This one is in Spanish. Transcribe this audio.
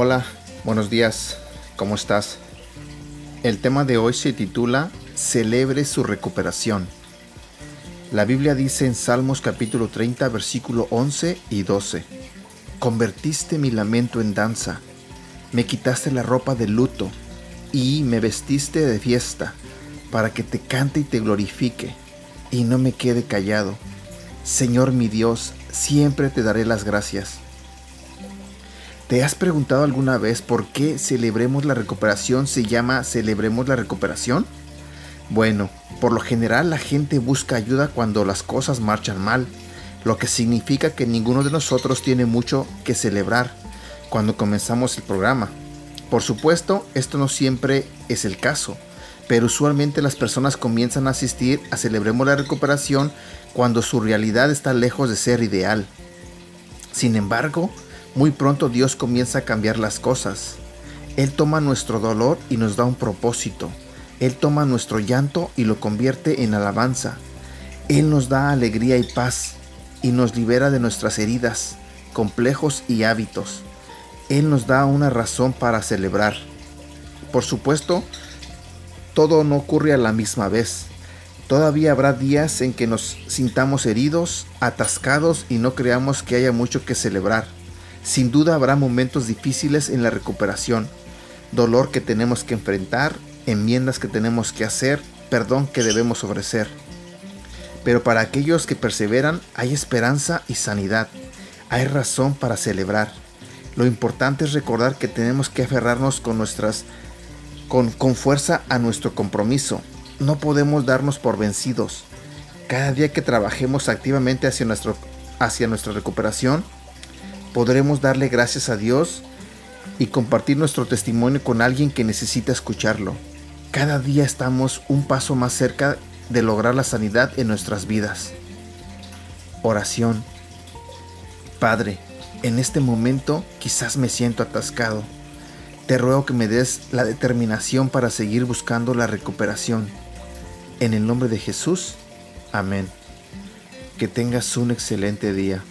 Hola, buenos días, ¿cómo estás? El tema de hoy se titula Celebre su recuperación. La Biblia dice en Salmos capítulo 30 versículo 11 y 12, Convertiste mi lamento en danza, me quitaste la ropa de luto y me vestiste de fiesta, para que te cante y te glorifique, y no me quede callado. Señor mi Dios, siempre te daré las gracias ¿Te has preguntado alguna vez por qué Celebremos la Recuperación se llama Celebremos la Recuperación? Bueno, por lo general la gente busca ayuda cuando las cosas marchan mal, lo que significa que ninguno de nosotros tiene mucho que celebrar cuando comenzamos el programa. Por supuesto, esto no siempre es el caso, pero usualmente las personas comienzan a asistir a Celebremos la Recuperación cuando su realidad está lejos de ser ideal. Sin embargo, muy pronto Dios comienza a cambiar las cosas. Él toma nuestro dolor y nos da un propósito. Él toma nuestro llanto y lo convierte en alabanza. Él nos da alegría y paz y nos libera de nuestras heridas, complejos y hábitos. Él nos da una razón para celebrar. Por supuesto, todo no ocurre a la misma vez. Todavía habrá días en que nos sintamos heridos, atascados y no creamos que haya mucho que celebrar. Sin duda habrá momentos difíciles en la recuperación, dolor que tenemos que enfrentar, enmiendas que tenemos que hacer, perdón que debemos ofrecer. Pero para aquellos que perseveran hay esperanza y sanidad. Hay razón para celebrar. Lo importante es recordar que tenemos que aferrarnos con nuestras con, con fuerza a nuestro compromiso. No podemos darnos por vencidos. Cada día que trabajemos activamente hacia, nuestro, hacia nuestra recuperación, podremos darle gracias a Dios y compartir nuestro testimonio con alguien que necesita escucharlo. Cada día estamos un paso más cerca de lograr la sanidad en nuestras vidas. Oración. Padre, en este momento quizás me siento atascado. Te ruego que me des la determinación para seguir buscando la recuperación. En el nombre de Jesús. Amén. Que tengas un excelente día.